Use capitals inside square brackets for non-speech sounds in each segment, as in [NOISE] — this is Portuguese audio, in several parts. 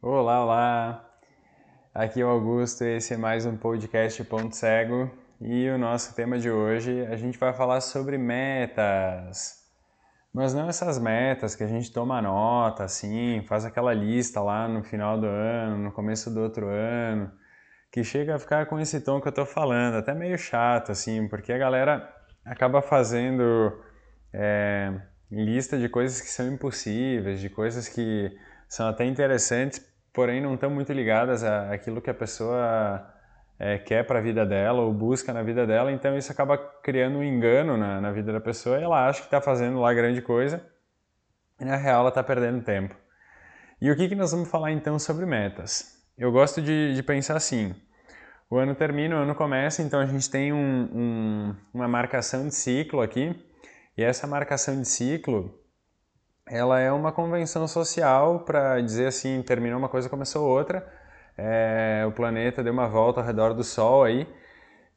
Olá, olá! Aqui é o Augusto, esse é mais um podcast Ponto Cego e o nosso tema de hoje a gente vai falar sobre metas. Mas não essas metas que a gente toma nota, assim, faz aquela lista lá no final do ano, no começo do outro ano, que chega a ficar com esse tom que eu tô falando, até meio chato, assim, porque a galera acaba fazendo é, lista de coisas que são impossíveis, de coisas que são até interessantes, porém não estão muito ligadas àquilo que a pessoa é, quer para a vida dela ou busca na vida dela, então isso acaba criando um engano na, na vida da pessoa e ela acha que está fazendo lá grande coisa e na real ela está perdendo tempo. E o que, que nós vamos falar então sobre metas? Eu gosto de, de pensar assim, o ano termina, o ano começa, então a gente tem um, um, uma marcação de ciclo aqui, e essa marcação de ciclo, ela é uma convenção social para dizer assim, terminou uma coisa, começou outra, é, o planeta deu uma volta ao redor do Sol aí,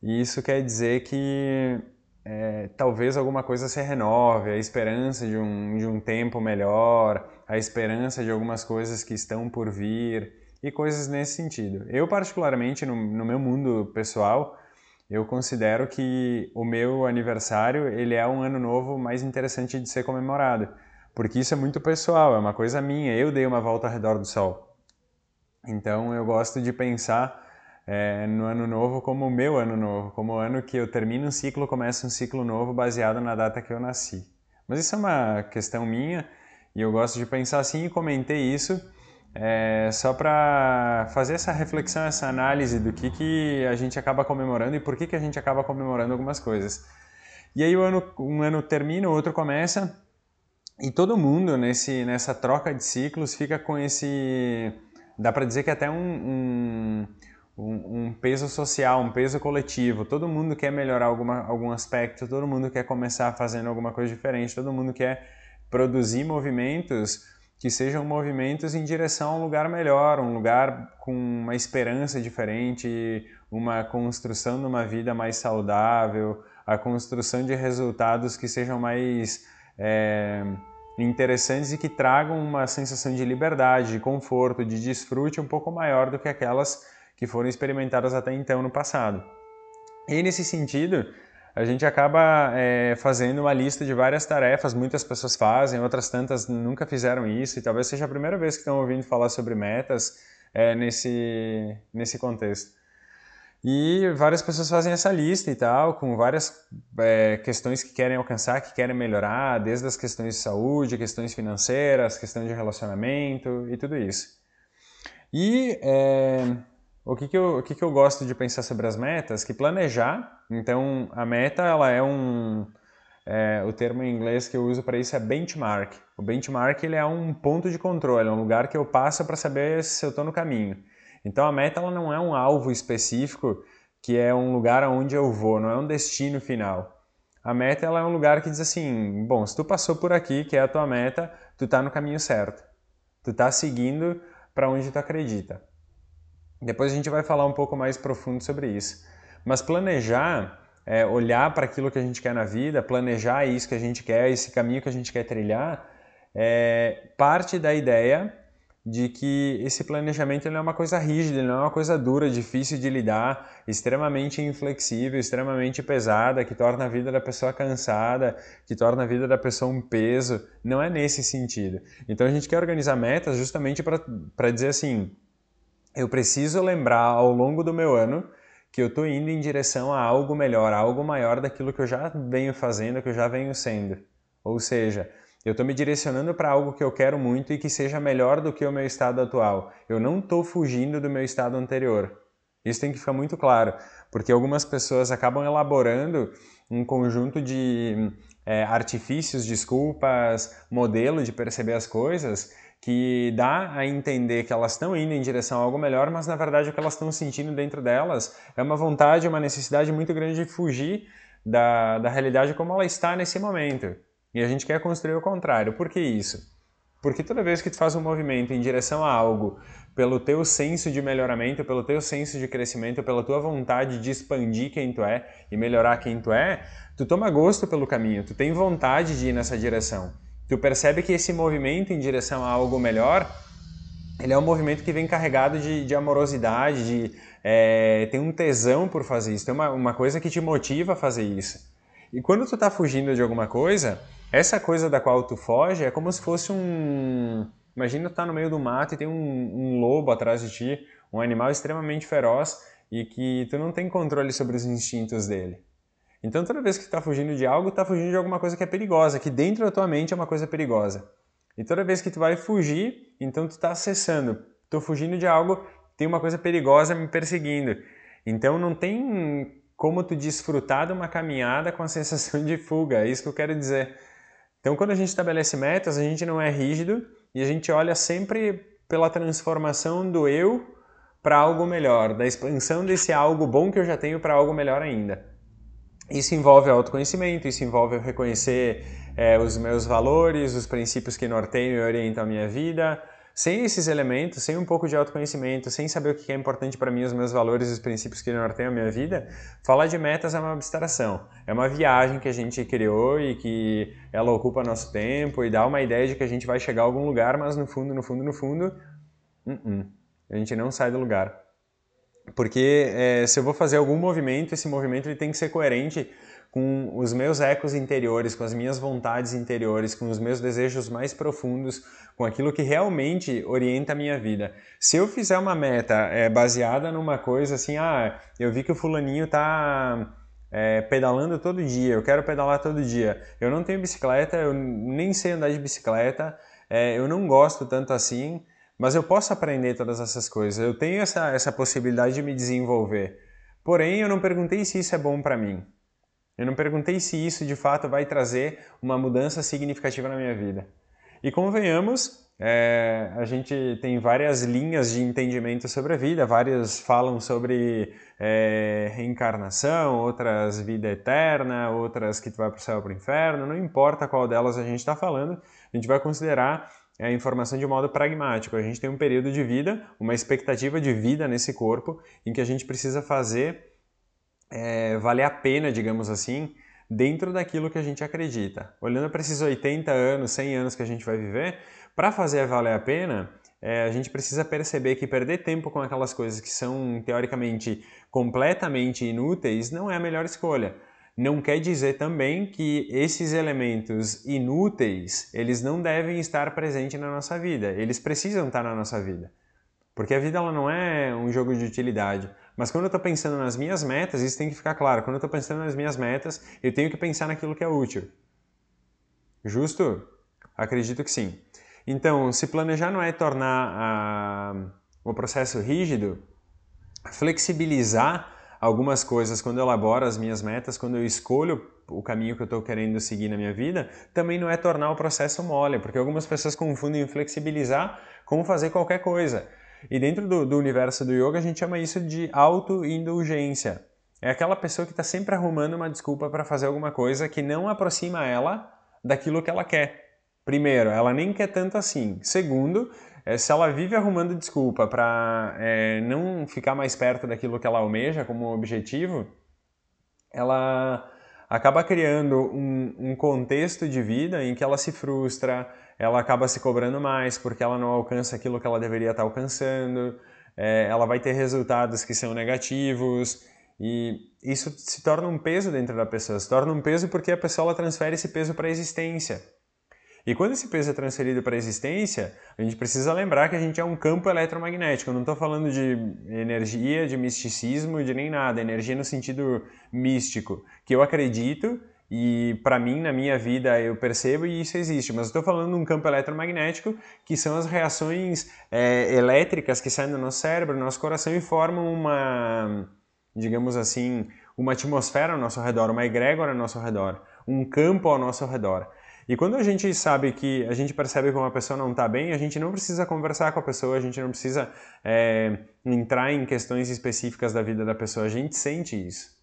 e isso quer dizer que é, talvez alguma coisa se renove, a esperança de um, de um tempo melhor, a esperança de algumas coisas que estão por vir, e coisas nesse sentido. Eu, particularmente, no, no meu mundo pessoal, eu considero que o meu aniversário ele é um ano novo mais interessante de ser comemorado, porque isso é muito pessoal, é uma coisa minha. Eu dei uma volta ao redor do sol, então eu gosto de pensar é, no ano novo como o meu ano novo, como o ano que eu termino um ciclo, começo um ciclo novo baseado na data que eu nasci. Mas isso é uma questão minha e eu gosto de pensar assim e comentei isso é, só para fazer essa reflexão, essa análise do que, que a gente acaba comemorando e por que, que a gente acaba comemorando algumas coisas. E aí o ano, um ano termina, o outro começa, e todo mundo nesse, nessa troca de ciclos fica com esse. dá para dizer que até um, um, um, peso social, um peso coletivo. Todo mundo quer melhorar alguma, algum aspecto, todo mundo quer começar fazendo alguma coisa diferente, todo mundo quer produzir movimentos que sejam movimentos em direção a um lugar melhor, um lugar com uma esperança diferente, uma construção de uma vida mais saudável, a construção de resultados que sejam mais é, interessantes e que tragam uma sensação de liberdade, de conforto, de desfrute um pouco maior do que aquelas que foram experimentadas até então no passado. E nesse sentido, a gente acaba é, fazendo uma lista de várias tarefas, muitas pessoas fazem, outras tantas nunca fizeram isso, e talvez seja a primeira vez que estão ouvindo falar sobre metas é, nesse, nesse contexto. E várias pessoas fazem essa lista e tal, com várias é, questões que querem alcançar, que querem melhorar, desde as questões de saúde, questões financeiras, questão de relacionamento e tudo isso. E é, o que, que, eu, o que, que eu gosto de pensar sobre as metas? Que planejar, então a meta ela é um, é, o termo em inglês que eu uso para isso é benchmark. O benchmark ele é um ponto de controle, é um lugar que eu passo para saber se eu estou no caminho. Então a meta ela não é um alvo específico que é um lugar aonde eu vou, não é um destino final. A meta ela é um lugar que diz assim, bom, se tu passou por aqui, que é a tua meta, tu está no caminho certo. Tu está seguindo para onde tu acredita. Depois a gente vai falar um pouco mais profundo sobre isso. Mas planejar, é, olhar para aquilo que a gente quer na vida, planejar isso que a gente quer, esse caminho que a gente quer trilhar, é parte da ideia de que esse planejamento não é uma coisa rígida, não é uma coisa dura, difícil de lidar, extremamente inflexível, extremamente pesada, que torna a vida da pessoa cansada, que torna a vida da pessoa um peso. Não é nesse sentido. Então a gente quer organizar metas justamente para dizer assim: eu preciso lembrar ao longo do meu ano que eu estou indo em direção a algo melhor, a algo maior daquilo que eu já venho fazendo, que eu já venho sendo. Ou seja, eu estou me direcionando para algo que eu quero muito e que seja melhor do que o meu estado atual. Eu não estou fugindo do meu estado anterior. Isso tem que ficar muito claro, porque algumas pessoas acabam elaborando um conjunto de é, artifícios, desculpas, modelo de perceber as coisas que dá a entender que elas estão indo em direção a algo melhor, mas na verdade o que elas estão sentindo dentro delas é uma vontade, uma necessidade muito grande de fugir da, da realidade como ela está nesse momento. E a gente quer construir o contrário. Por que isso? Porque toda vez que tu faz um movimento em direção a algo, pelo teu senso de melhoramento, pelo teu senso de crescimento, pela tua vontade de expandir quem tu é e melhorar quem tu é, tu toma gosto pelo caminho, tu tem vontade de ir nessa direção tu percebe que esse movimento em direção a algo melhor ele é um movimento que vem carregado de, de amorosidade, de é, tem um tesão por fazer isso, tem uma, uma coisa que te motiva a fazer isso. E quando tu tá fugindo de alguma coisa, essa coisa da qual tu foge é como se fosse um... Imagina tu tá no meio do mato e tem um, um lobo atrás de ti, um animal extremamente feroz e que tu não tem controle sobre os instintos dele. Então toda vez que tu tá fugindo de algo, tu tá fugindo de alguma coisa que é perigosa, que dentro da tua mente é uma coisa perigosa. E toda vez que tu vai fugir, então tu está acessando. Estou fugindo de algo, tem uma coisa perigosa me perseguindo. Então não tem como tu desfrutar de uma caminhada com a sensação de fuga, é isso que eu quero dizer. Então quando a gente estabelece metas, a gente não é rígido e a gente olha sempre pela transformação do eu para algo melhor, da expansão desse algo bom que eu já tenho para algo melhor ainda. Isso envolve autoconhecimento, isso envolve reconhecer é, os meus valores, os princípios que norteiam e orientam a minha vida. Sem esses elementos, sem um pouco de autoconhecimento, sem saber o que é importante para mim, os meus valores e os princípios que norteiam a minha vida, falar de metas é uma abstração. É uma viagem que a gente criou e que ela ocupa nosso tempo e dá uma ideia de que a gente vai chegar a algum lugar, mas no fundo, no fundo, no fundo, uh -uh, a gente não sai do lugar. Porque é, se eu vou fazer algum movimento, esse movimento ele tem que ser coerente com os meus ecos interiores, com as minhas vontades interiores, com os meus desejos mais profundos, com aquilo que realmente orienta a minha vida. Se eu fizer uma meta é, baseada numa coisa assim, ah, eu vi que o fulaninho tá é, pedalando todo dia, eu quero pedalar todo dia. Eu não tenho bicicleta, eu nem sei andar de bicicleta, é, eu não gosto tanto assim, mas eu posso aprender todas essas coisas. Eu tenho essa, essa possibilidade de me desenvolver. Porém, eu não perguntei se isso é bom para mim. Eu não perguntei se isso de fato vai trazer uma mudança significativa na minha vida. E convenhamos, é, a gente tem várias linhas de entendimento sobre a vida, várias falam sobre é, reencarnação, outras vida eterna, outras que tu vai para o céu ou para o inferno, não importa qual delas a gente está falando, a gente vai considerar a informação de modo pragmático. A gente tem um período de vida, uma expectativa de vida nesse corpo, em que a gente precisa fazer é, valer a pena, digamos assim, dentro daquilo que a gente acredita. Olhando para esses 80 anos, 100 anos que a gente vai viver, para fazer valer a pena, é, a gente precisa perceber que perder tempo com aquelas coisas que são teoricamente completamente inúteis não é a melhor escolha. Não quer dizer também que esses elementos inúteis, eles não devem estar presentes na nossa vida. Eles precisam estar na nossa vida. Porque a vida ela não é um jogo de utilidade. Mas quando eu estou pensando nas minhas metas, isso tem que ficar claro. Quando eu estou pensando nas minhas metas, eu tenho que pensar naquilo que é útil. Justo? Acredito que sim. Então, se planejar não é tornar a, o processo rígido, flexibilizar algumas coisas quando eu elaboro as minhas metas, quando eu escolho o caminho que eu estou querendo seguir na minha vida, também não é tornar o processo mole, porque algumas pessoas confundem flexibilizar com fazer qualquer coisa. E dentro do, do universo do yoga, a gente chama isso de autoindulgência. É aquela pessoa que está sempre arrumando uma desculpa para fazer alguma coisa que não aproxima ela daquilo que ela quer. Primeiro, ela nem quer tanto assim. Segundo, é, se ela vive arrumando desculpa para é, não ficar mais perto daquilo que ela almeja como objetivo, ela acaba criando um, um contexto de vida em que ela se frustra, ela acaba se cobrando mais porque ela não alcança aquilo que ela deveria estar alcançando, é, ela vai ter resultados que são negativos e isso se torna um peso dentro da pessoa, se torna um peso porque a pessoa transfere esse peso para a existência. E quando esse peso é transferido para a existência, a gente precisa lembrar que a gente é um campo eletromagnético. Eu não estou falando de energia, de misticismo, de nem nada. Energia no sentido místico, que eu acredito e para mim, na minha vida, eu percebo e isso existe. Mas estou falando de um campo eletromagnético que são as reações é, elétricas que saem do nosso cérebro, do nosso coração e formam uma, digamos assim, uma atmosfera ao nosso redor, uma egrégora ao nosso redor, um campo ao nosso redor. E quando a gente sabe que a gente percebe que uma pessoa não está bem, a gente não precisa conversar com a pessoa, a gente não precisa é, entrar em questões específicas da vida da pessoa, a gente sente isso.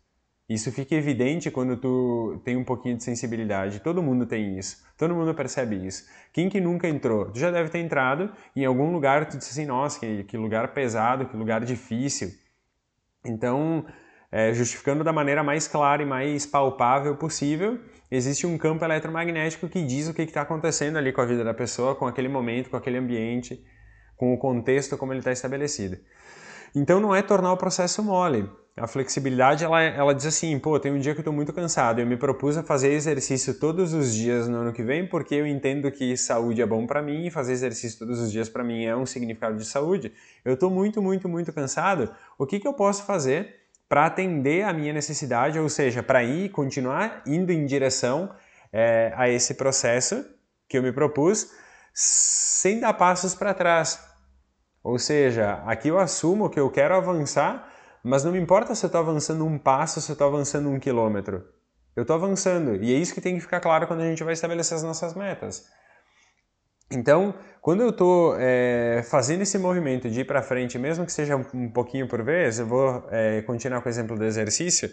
Isso fica evidente quando tu tem um pouquinho de sensibilidade. Todo mundo tem isso. Todo mundo percebe isso. Quem que nunca entrou? Tu já deve ter entrado em algum lugar tu disse assim, nossa, que, que lugar pesado, que lugar difícil. Então, é, justificando da maneira mais clara e mais palpável possível, existe um campo eletromagnético que diz o que está acontecendo ali com a vida da pessoa, com aquele momento, com aquele ambiente. com o contexto como ele está estabelecido. Então não é tornar o processo mole. A flexibilidade ela, ela diz assim, pô, tem um dia que eu estou muito cansado, eu me propus a fazer exercício todos os dias no ano que vem porque eu entendo que saúde é bom para mim e fazer exercício todos os dias para mim é um significado de saúde. Eu estou muito, muito, muito cansado. O que, que eu posso fazer para atender a minha necessidade, ou seja, para ir, continuar indo em direção é, a esse processo que eu me propus, sem dar passos para trás. Ou seja, aqui eu assumo que eu quero avançar, mas não me importa se eu estou avançando um passo, se eu estou avançando um quilômetro. Eu estou avançando. E é isso que tem que ficar claro quando a gente vai estabelecer as nossas metas. Então, quando eu estou é, fazendo esse movimento de ir para frente, mesmo que seja um pouquinho por vez, eu vou é, continuar com o exemplo do exercício.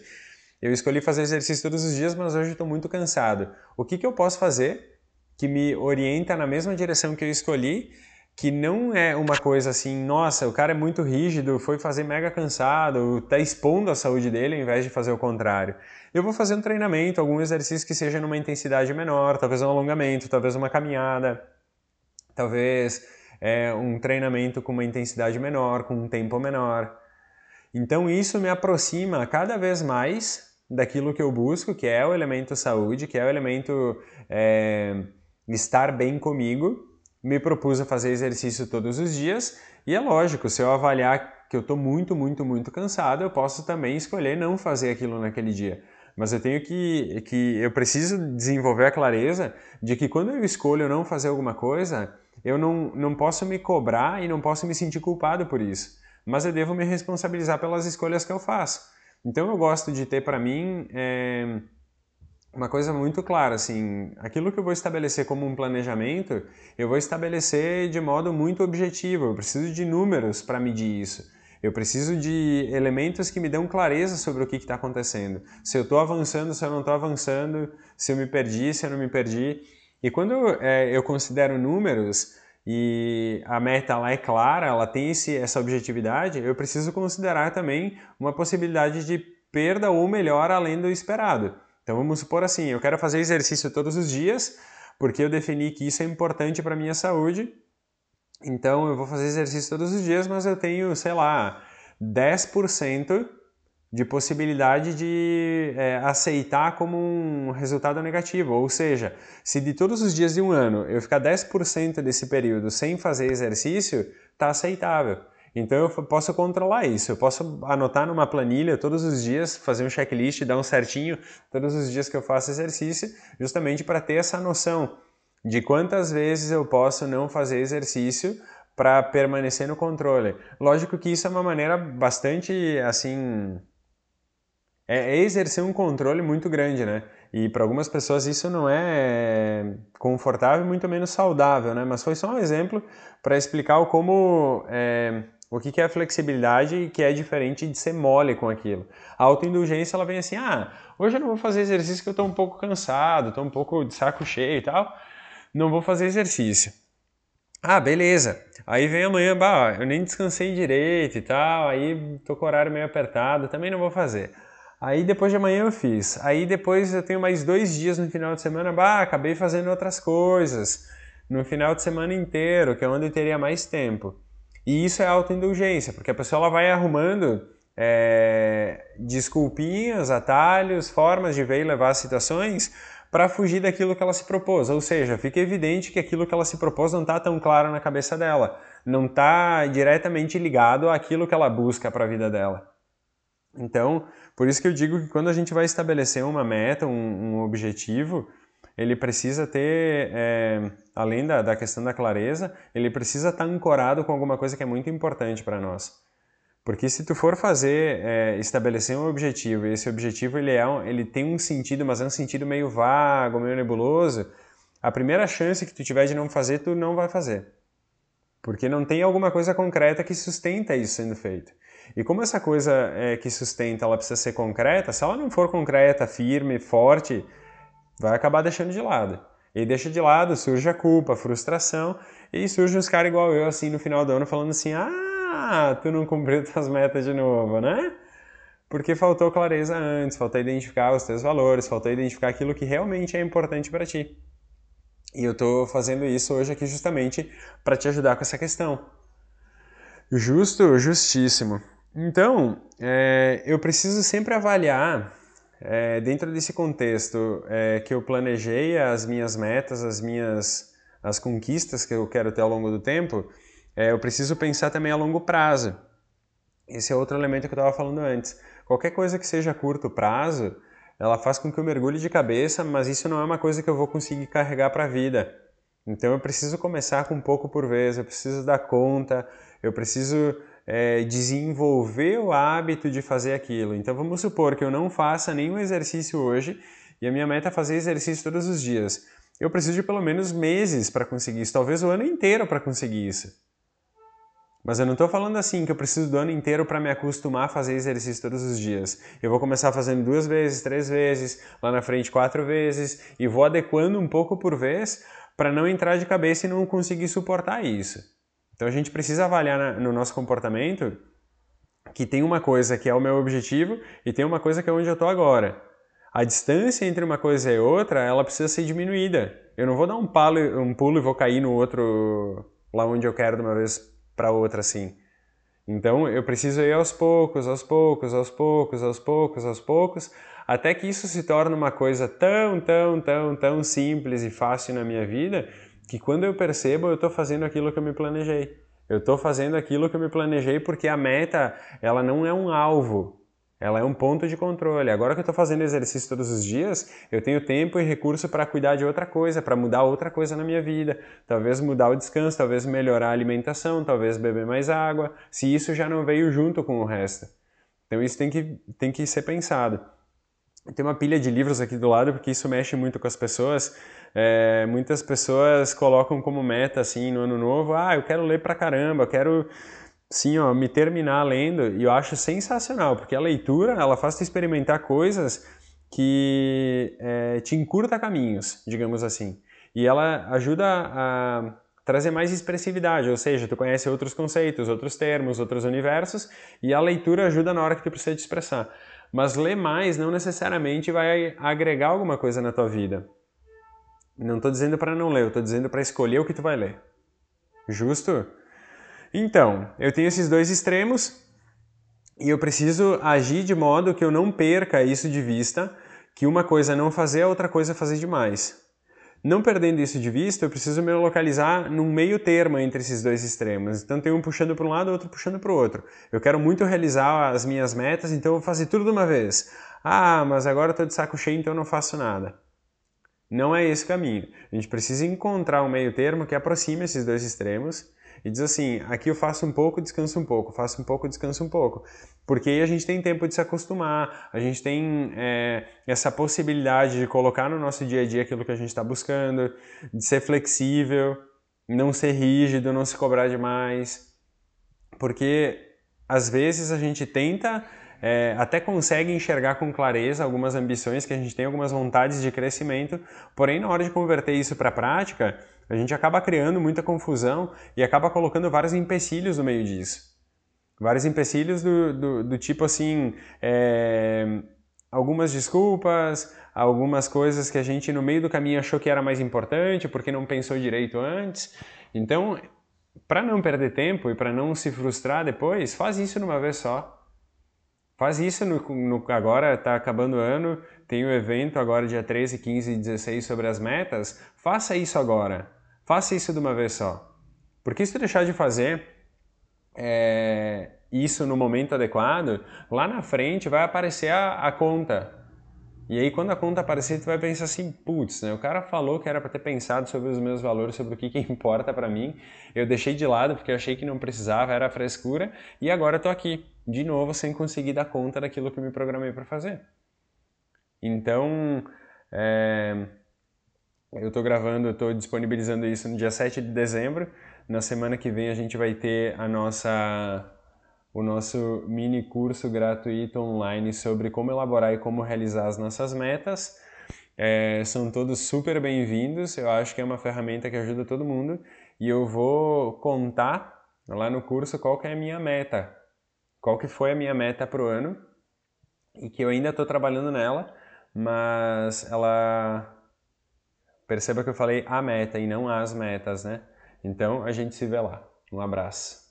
Eu escolhi fazer exercício todos os dias, mas hoje estou muito cansado. O que, que eu posso fazer que me orienta na mesma direção que eu escolhi, que não é uma coisa assim, nossa, o cara é muito rígido, foi fazer mega cansado, está expondo a saúde dele ao invés de fazer o contrário. Eu vou fazer um treinamento, algum exercício que seja numa intensidade menor, talvez um alongamento, talvez uma caminhada talvez é, um treinamento com uma intensidade menor, com um tempo menor. Então isso me aproxima cada vez mais daquilo que eu busco, que é o elemento saúde, que é o elemento é, estar bem comigo. Me propus a fazer exercício todos os dias e é lógico, se eu avaliar que eu estou muito, muito, muito cansado, eu posso também escolher não fazer aquilo naquele dia. Mas eu tenho que, que eu preciso desenvolver a clareza de que quando eu escolho não fazer alguma coisa, eu não, não posso me cobrar e não posso me sentir culpado por isso, mas eu devo me responsabilizar pelas escolhas que eu faço. Então eu gosto de ter para mim é, uma coisa muito clara, assim, aquilo que eu vou estabelecer como um planejamento, eu vou estabelecer de modo muito objetivo, eu preciso de números para medir isso. Eu preciso de elementos que me dão clareza sobre o que está acontecendo. Se eu estou avançando, se eu não estou avançando, se eu me perdi, se eu não me perdi. E quando é, eu considero números e a meta lá é clara, ela tem esse, essa objetividade, eu preciso considerar também uma possibilidade de perda ou melhor além do esperado. Então vamos supor assim, eu quero fazer exercício todos os dias, porque eu defini que isso é importante para a minha saúde, então eu vou fazer exercício todos os dias, mas eu tenho, sei lá, 10% de possibilidade de é, aceitar como um resultado negativo. Ou seja, se de todos os dias de um ano eu ficar 10% desse período sem fazer exercício, está aceitável. Então eu posso controlar isso, eu posso anotar numa planilha todos os dias, fazer um checklist, dar um certinho todos os dias que eu faço exercício, justamente para ter essa noção de quantas vezes eu posso não fazer exercício para permanecer no controle. Lógico que isso é uma maneira bastante assim é, é exercer um controle muito grande, né? E para algumas pessoas isso não é confortável, muito menos saudável, né? Mas foi só um exemplo para explicar como é, o que, é a flexibilidade e que é diferente de ser mole com aquilo. A autoindulgência ela vem assim, ah, hoje eu não vou fazer exercício que eu estou um pouco cansado, estou um pouco de saco cheio e tal, não vou fazer exercício. Ah, beleza. Aí vem amanhã, bah, eu nem descansei direito e tal, aí tô com o horário meio apertado, também não vou fazer. Aí depois de amanhã eu fiz. Aí depois eu tenho mais dois dias no final de semana, bah, acabei fazendo outras coisas no final de semana inteiro, que é onde eu teria mais tempo. E isso é autoindulgência, porque a pessoa ela vai arrumando é, desculpinhas, atalhos, formas de ver e levar situações para fugir daquilo que ela se propôs. Ou seja, fica evidente que aquilo que ela se propôs não está tão claro na cabeça dela, não está diretamente ligado àquilo que ela busca para a vida dela. Então, por isso que eu digo que quando a gente vai estabelecer uma meta, um, um objetivo, ele precisa ter, é, além da, da questão da clareza, ele precisa estar ancorado com alguma coisa que é muito importante para nós. Porque se tu for fazer, é, estabelecer um objetivo, e esse objetivo ele, é um, ele tem um sentido, mas é um sentido meio vago, meio nebuloso, a primeira chance que tu tiver de não fazer, tu não vai fazer. Porque não tem alguma coisa concreta que sustenta isso sendo feito. E como essa coisa é, que sustenta ela precisa ser concreta, se ela não for concreta, firme, forte, vai acabar deixando de lado. E deixa de lado, surge a culpa, a frustração, e surge uns caras igual eu, assim, no final do ano, falando assim: ah, tu não cumpriu [LAUGHS] tuas metas de novo, né? Porque faltou clareza antes, faltou identificar os teus valores, faltou identificar aquilo que realmente é importante para ti. E eu estou fazendo isso hoje aqui justamente para te ajudar com essa questão. Justo, justíssimo. Então, é, eu preciso sempre avaliar, é, dentro desse contexto é, que eu planejei as minhas metas, as minhas as conquistas que eu quero ter ao longo do tempo, eu preciso pensar também a longo prazo. Esse é outro elemento que eu estava falando antes. Qualquer coisa que seja curto prazo, ela faz com que eu mergulhe de cabeça, mas isso não é uma coisa que eu vou conseguir carregar para a vida. Então eu preciso começar com um pouco por vez, eu preciso dar conta, eu preciso é, desenvolver o hábito de fazer aquilo. Então vamos supor que eu não faça nenhum exercício hoje e a minha meta é fazer exercício todos os dias. Eu preciso de pelo menos meses para conseguir isso, talvez o ano inteiro para conseguir isso. Mas eu não estou falando assim que eu preciso do ano inteiro para me acostumar a fazer exercício todos os dias. Eu vou começar fazendo duas vezes, três vezes, lá na frente quatro vezes e vou adequando um pouco por vez para não entrar de cabeça e não conseguir suportar isso. Então a gente precisa avaliar no nosso comportamento que tem uma coisa que é o meu objetivo e tem uma coisa que é onde eu estou agora. A distância entre uma coisa e outra, ela precisa ser diminuída. Eu não vou dar um, palo, um pulo e vou cair no outro lá onde eu quero de uma vez para outra assim. Então eu preciso ir aos poucos, aos poucos, aos poucos, aos poucos, aos poucos, até que isso se torne uma coisa tão, tão, tão, tão simples e fácil na minha vida que quando eu percebo eu estou fazendo aquilo que eu me planejei. Eu estou fazendo aquilo que eu me planejei porque a meta ela não é um alvo, ela é um ponto de controle. Agora que eu estou fazendo exercício todos os dias, eu tenho tempo e recurso para cuidar de outra coisa, para mudar outra coisa na minha vida. Talvez mudar o descanso, talvez melhorar a alimentação, talvez beber mais água, se isso já não veio junto com o resto. Então isso tem que, tem que ser pensado. Tem uma pilha de livros aqui do lado, porque isso mexe muito com as pessoas. É, muitas pessoas colocam como meta, assim, no ano novo, ah, eu quero ler pra caramba, eu quero sim, ó, me terminar lendo e eu acho sensacional, porque a leitura ela faz te experimentar coisas que é, te encurta caminhos, digamos assim. E ela ajuda a trazer mais expressividade, ou seja, tu conhece outros conceitos, outros termos, outros universos, e a leitura ajuda na hora que tu precisa te expressar. Mas ler mais não necessariamente vai agregar alguma coisa na tua vida. Não estou dizendo para não ler, eu estou dizendo para escolher o que tu vai ler. Justo? Então, eu tenho esses dois extremos e eu preciso agir de modo que eu não perca isso de vista, que uma coisa é não fazer, a outra coisa é fazer demais. Não perdendo isso de vista, eu preciso me localizar num meio termo entre esses dois extremos. Então tem um puxando para um lado, outro puxando para o outro. Eu quero muito realizar as minhas metas, então eu vou fazer tudo de uma vez. Ah, mas agora estou de saco cheio, então eu não faço nada. Não é esse o caminho. A gente precisa encontrar um meio termo que aproxime esses dois extremos e diz assim: aqui eu faço um pouco, descanso um pouco, faço um pouco, descanso um pouco. Porque aí a gente tem tempo de se acostumar, a gente tem é, essa possibilidade de colocar no nosso dia a dia aquilo que a gente está buscando, de ser flexível, não ser rígido, não se cobrar demais. Porque às vezes a gente tenta é, até consegue enxergar com clareza algumas ambições que a gente tem, algumas vontades de crescimento, porém na hora de converter isso para a prática, a gente acaba criando muita confusão e acaba colocando vários empecilhos no meio disso. Vários empecilhos do, do, do tipo assim, é, algumas desculpas, algumas coisas que a gente no meio do caminho achou que era mais importante porque não pensou direito antes. Então, para não perder tempo e para não se frustrar depois, faz isso numa vez só. Faz isso no, no agora, está acabando o ano, tem o evento agora dia 13, 15 e 16 sobre as metas. Faça isso agora. Faça isso de uma vez só. Porque se tu deixar de fazer é, isso no momento adequado, lá na frente vai aparecer a, a conta. E aí quando a conta aparecer, tu vai pensar assim, putz, né, o cara falou que era para ter pensado sobre os meus valores, sobre o que, que [LAUGHS] importa para mim. Eu deixei de lado porque eu achei que não precisava, era frescura, e agora eu tô aqui de novo sem conseguir dar conta daquilo que eu me programei para fazer. Então, é, eu estou gravando, estou disponibilizando isso no dia 7 de dezembro. Na semana que vem a gente vai ter a nossa o nosso mini curso gratuito online sobre como elaborar e como realizar as nossas metas. É, são todos super bem-vindos, eu acho que é uma ferramenta que ajuda todo mundo e eu vou contar lá no curso qual que é a minha meta, qual que foi a minha meta para o ano e que eu ainda estou trabalhando nela, mas ela perceba que eu falei a meta e não as metas, né? Então a gente se vê lá. Um abraço.